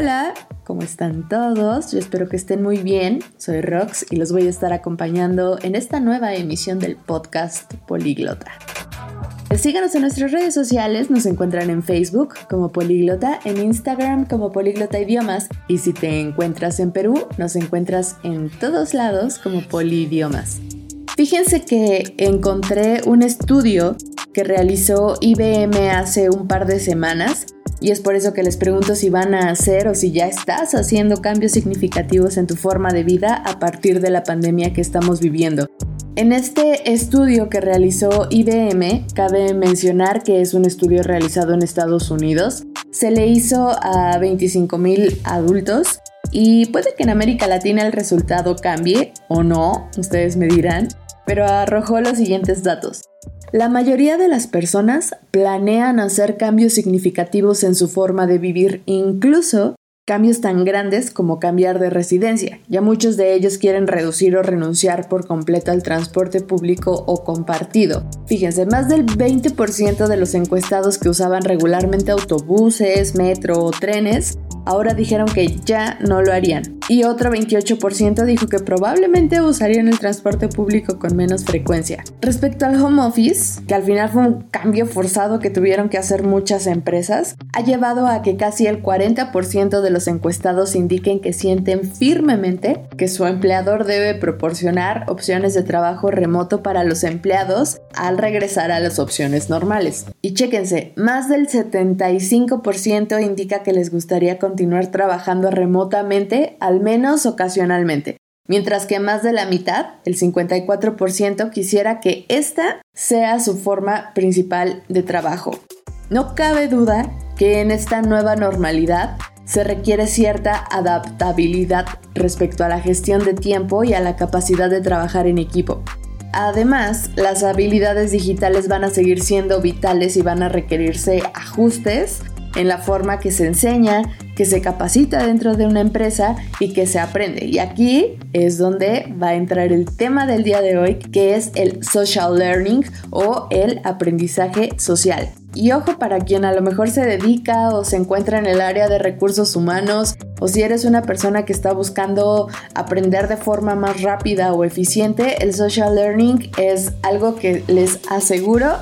Hola, ¿cómo están todos? Yo espero que estén muy bien. Soy Rox y los voy a estar acompañando en esta nueva emisión del podcast Políglota. Síganos en nuestras redes sociales, nos encuentran en Facebook como Políglota, en Instagram como Políglota Idiomas y si te encuentras en Perú, nos encuentras en todos lados como Polidiomas. Fíjense que encontré un estudio que realizó IBM hace un par de semanas y es por eso que les pregunto si van a hacer o si ya estás haciendo cambios significativos en tu forma de vida a partir de la pandemia que estamos viviendo. En este estudio que realizó IBM, cabe mencionar que es un estudio realizado en Estados Unidos, se le hizo a 25.000 adultos y puede que en América Latina el resultado cambie o no, ustedes me dirán, pero arrojó los siguientes datos. La mayoría de las personas planean hacer cambios significativos en su forma de vivir, incluso cambios tan grandes como cambiar de residencia. Ya muchos de ellos quieren reducir o renunciar por completo al transporte público o compartido. Fíjense, más del 20% de los encuestados que usaban regularmente autobuses, metro o trenes ahora dijeron que ya no lo harían. Y otro 28% dijo que probablemente usarían el transporte público con menos frecuencia. Respecto al home office, que al final fue un cambio forzado que tuvieron que hacer muchas empresas, ha llevado a que casi el 40% de los encuestados indiquen que sienten firmemente que su empleador debe proporcionar opciones de trabajo remoto para los empleados al regresar a las opciones normales. Y chéquense, más del 75% indica que les gustaría continuar trabajando remotamente, al menos ocasionalmente, mientras que más de la mitad, el 54%, quisiera que esta sea su forma principal de trabajo. No cabe duda que en esta nueva normalidad se requiere cierta adaptabilidad respecto a la gestión de tiempo y a la capacidad de trabajar en equipo. Además, las habilidades digitales van a seguir siendo vitales y van a requerirse ajustes en la forma que se enseña, que se capacita dentro de una empresa y que se aprende. Y aquí es donde va a entrar el tema del día de hoy, que es el social learning o el aprendizaje social. Y ojo para quien a lo mejor se dedica o se encuentra en el área de recursos humanos o si eres una persona que está buscando aprender de forma más rápida o eficiente, el social learning es algo que les aseguro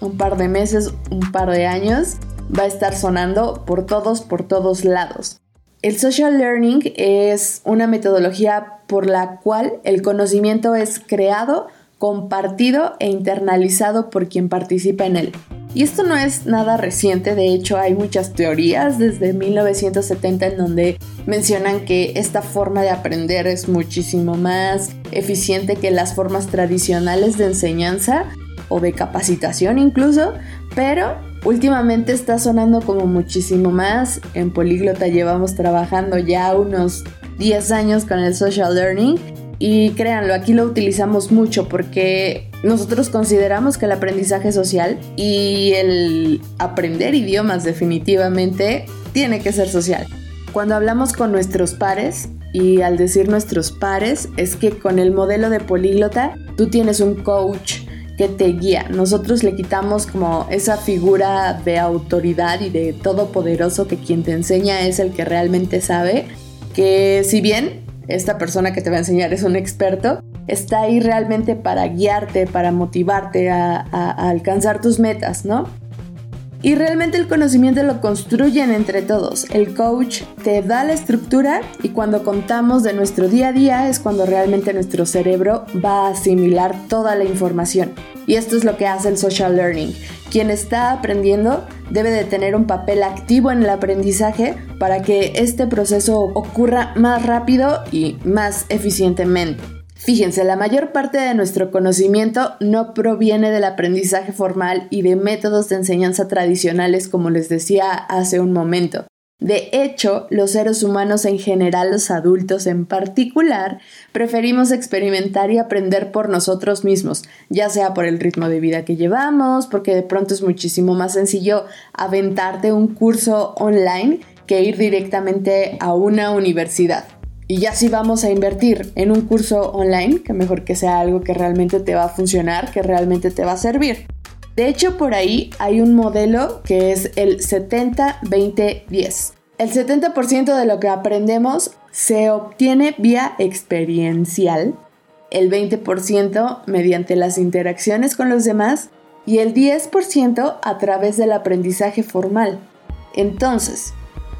un par de meses, un par de años va a estar sonando por todos, por todos lados. El social learning es una metodología por la cual el conocimiento es creado, compartido e internalizado por quien participa en él. Y esto no es nada reciente, de hecho hay muchas teorías desde 1970 en donde mencionan que esta forma de aprender es muchísimo más eficiente que las formas tradicionales de enseñanza o de capacitación incluso, pero últimamente está sonando como muchísimo más. En Políglota llevamos trabajando ya unos 10 años con el social learning y créanlo, aquí lo utilizamos mucho porque nosotros consideramos que el aprendizaje social y el aprender idiomas definitivamente tiene que ser social. Cuando hablamos con nuestros pares, y al decir nuestros pares, es que con el modelo de políglota tú tienes un coach que te guía. Nosotros le quitamos como esa figura de autoridad y de todopoderoso que quien te enseña es el que realmente sabe, que si bien esta persona que te va a enseñar es un experto, está ahí realmente para guiarte, para motivarte a, a alcanzar tus metas, ¿no? Y realmente el conocimiento lo construyen entre todos. El coach te da la estructura y cuando contamos de nuestro día a día es cuando realmente nuestro cerebro va a asimilar toda la información. Y esto es lo que hace el social learning. Quien está aprendiendo debe de tener un papel activo en el aprendizaje para que este proceso ocurra más rápido y más eficientemente. Fíjense, la mayor parte de nuestro conocimiento no proviene del aprendizaje formal y de métodos de enseñanza tradicionales como les decía hace un momento. De hecho, los seres humanos en general, los adultos en particular, preferimos experimentar y aprender por nosotros mismos, ya sea por el ritmo de vida que llevamos, porque de pronto es muchísimo más sencillo aventarte un curso online que ir directamente a una universidad. Y ya si vamos a invertir en un curso online, que mejor que sea algo que realmente te va a funcionar, que realmente te va a servir. De hecho, por ahí hay un modelo que es el 70-20-10. El 70% de lo que aprendemos se obtiene vía experiencial, el 20% mediante las interacciones con los demás y el 10% a través del aprendizaje formal. Entonces,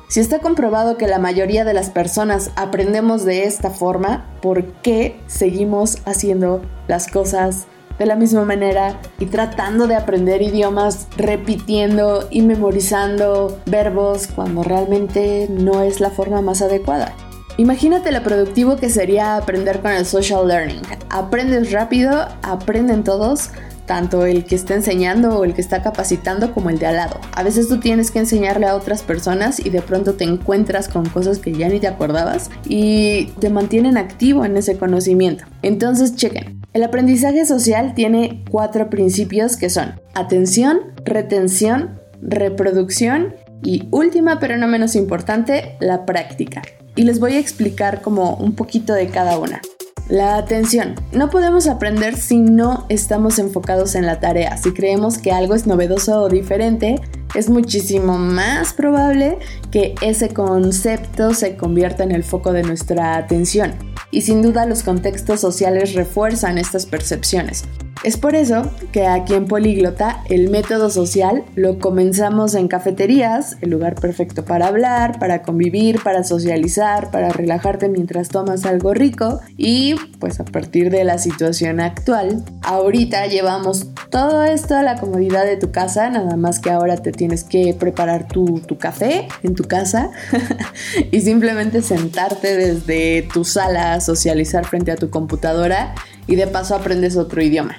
si está comprobado que la mayoría de las personas aprendemos de esta forma, ¿por qué seguimos haciendo las cosas de la misma manera y tratando de aprender idiomas, repitiendo y memorizando verbos cuando realmente no es la forma más adecuada? Imagínate lo productivo que sería aprender con el social learning. Aprendes rápido, aprenden todos, tanto el que está enseñando o el que está capacitando como el de al lado. A veces tú tienes que enseñarle a otras personas y de pronto te encuentras con cosas que ya ni te acordabas y te mantienen activo en ese conocimiento. Entonces, chequen. El aprendizaje social tiene cuatro principios que son atención, retención, reproducción y última pero no menos importante, la práctica. Y les voy a explicar como un poquito de cada una. La atención. No podemos aprender si no estamos enfocados en la tarea. Si creemos que algo es novedoso o diferente, es muchísimo más probable que ese concepto se convierta en el foco de nuestra atención. Y sin duda los contextos sociales refuerzan estas percepciones. Es por eso que aquí en Políglota el método social lo comenzamos en cafeterías, el lugar perfecto para hablar, para convivir, para socializar, para relajarte mientras tomas algo rico y pues a partir de la situación actual, ahorita llevamos todo esto a la comodidad de tu casa, nada más que ahora te tienes que preparar tu, tu café en tu casa y simplemente sentarte desde tu sala a socializar frente a tu computadora y de paso aprendes otro idioma.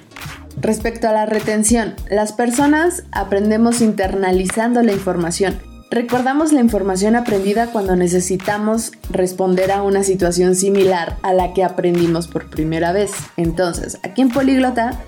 Respecto a la retención, las personas aprendemos internalizando la información. Recordamos la información aprendida cuando necesitamos responder a una situación similar a la que aprendimos por primera vez. Entonces, aquí en Políglota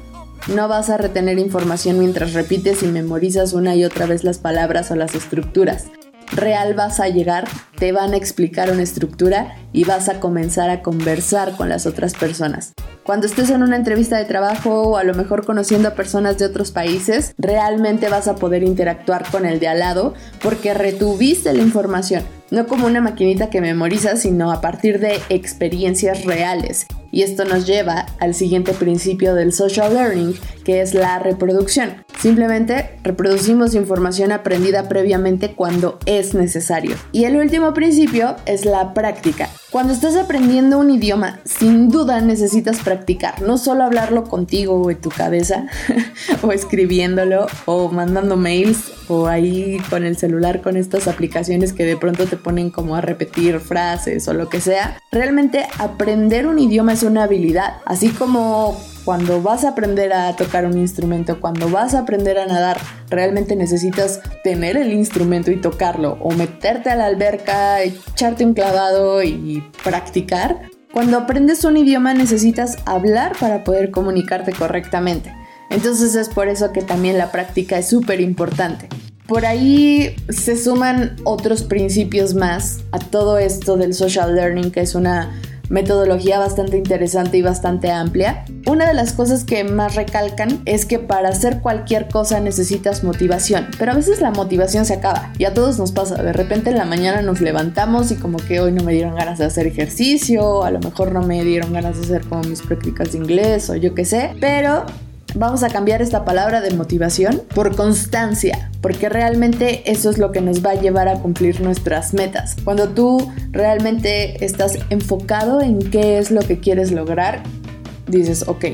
no vas a retener información mientras repites y memorizas una y otra vez las palabras o las estructuras real vas a llegar, te van a explicar una estructura y vas a comenzar a conversar con las otras personas. Cuando estés en una entrevista de trabajo o a lo mejor conociendo a personas de otros países, realmente vas a poder interactuar con el de al lado porque retuviste la información, no como una maquinita que memoriza, sino a partir de experiencias reales. Y esto nos lleva al siguiente principio del social learning, que es la reproducción. Simplemente reproducimos información aprendida previamente cuando es necesario. Y el último principio es la práctica. Cuando estás aprendiendo un idioma, sin duda necesitas practicar, no solo hablarlo contigo o en tu cabeza, o escribiéndolo, o mandando mails, o ahí con el celular con estas aplicaciones que de pronto te ponen como a repetir frases o lo que sea. Realmente aprender un idioma es una habilidad, así como cuando vas a aprender a tocar un instrumento, cuando vas a aprender a nadar, realmente necesitas tener el instrumento y tocarlo, o meterte a la alberca, echarte un clavado y practicar. Cuando aprendes un idioma necesitas hablar para poder comunicarte correctamente. Entonces es por eso que también la práctica es súper importante. Por ahí se suman otros principios más a todo esto del social learning, que es una metodología bastante interesante y bastante amplia. Una de las cosas que más recalcan es que para hacer cualquier cosa necesitas motivación, pero a veces la motivación se acaba y a todos nos pasa. De repente en la mañana nos levantamos y como que hoy no me dieron ganas de hacer ejercicio, a lo mejor no me dieron ganas de hacer como mis prácticas de inglés o yo qué sé, pero Vamos a cambiar esta palabra de motivación por constancia, porque realmente eso es lo que nos va a llevar a cumplir nuestras metas. Cuando tú realmente estás enfocado en qué es lo que quieres lograr, dices, ok,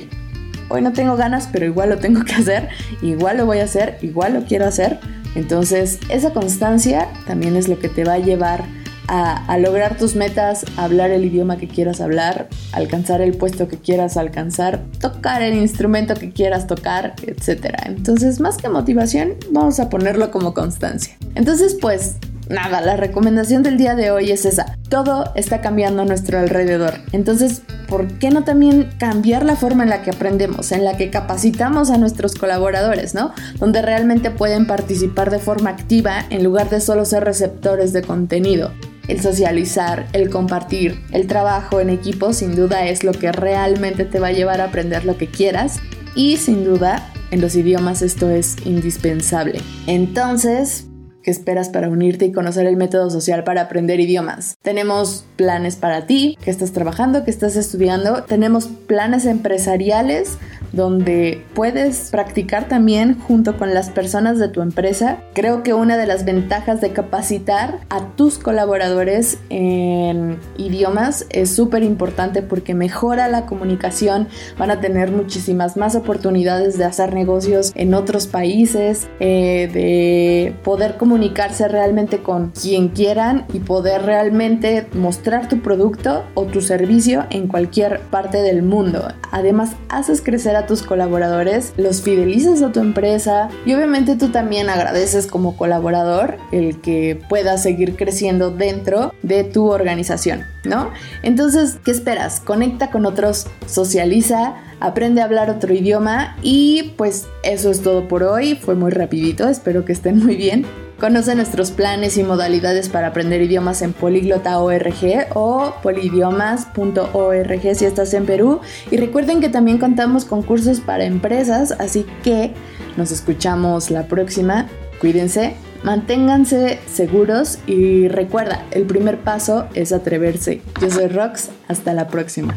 hoy no tengo ganas, pero igual lo tengo que hacer, igual lo voy a hacer, igual lo quiero hacer. Entonces, esa constancia también es lo que te va a llevar a, lograr tus metas, hablar el idioma que quieras hablar, alcanzar el puesto que quieras alcanzar, tocar el instrumento que quieras tocar, etc. Entonces, más que motivación, vamos a ponerlo como constancia. Entonces, pues nada, la recomendación del día de hoy es esa. Todo está cambiando a nuestro alrededor. Entonces, ¿por qué no también cambiar la forma en la que aprendemos, en la que capacitamos a nuestros colaboradores, ¿no? Donde realmente pueden participar de forma activa en lugar de solo ser receptores de contenido el socializar, el compartir, el trabajo en equipo sin duda es lo que realmente te va a llevar a aprender lo que quieras y sin duda en los idiomas esto es indispensable. Entonces, ¿Qué esperas para unirte y conocer el método social para aprender idiomas? Tenemos planes para ti, que estás trabajando, que estás estudiando. Tenemos planes empresariales donde puedes practicar también junto con las personas de tu empresa. Creo que una de las ventajas de capacitar a tus colaboradores en idiomas es súper importante porque mejora la comunicación, van a tener muchísimas más oportunidades de hacer negocios en otros países, eh, de poder comunicarse realmente con quien quieran y poder realmente mostrar tu producto o tu servicio en cualquier parte del mundo. Además, haces crecer a tus colaboradores, los fidelizas a tu empresa y obviamente tú también agradeces como colaborador el que puedas seguir creciendo dentro de tu organización, ¿no? Entonces, ¿qué esperas? Conecta con otros, socializa, aprende a hablar otro idioma y pues eso es todo por hoy. Fue muy rapidito, espero que estén muy bien. Conoce nuestros planes y modalidades para aprender idiomas en poliglota.org o polidiomas.org si estás en Perú. Y recuerden que también contamos con cursos para empresas, así que nos escuchamos la próxima. Cuídense, manténganse seguros y recuerda, el primer paso es atreverse. Yo soy Rox, hasta la próxima.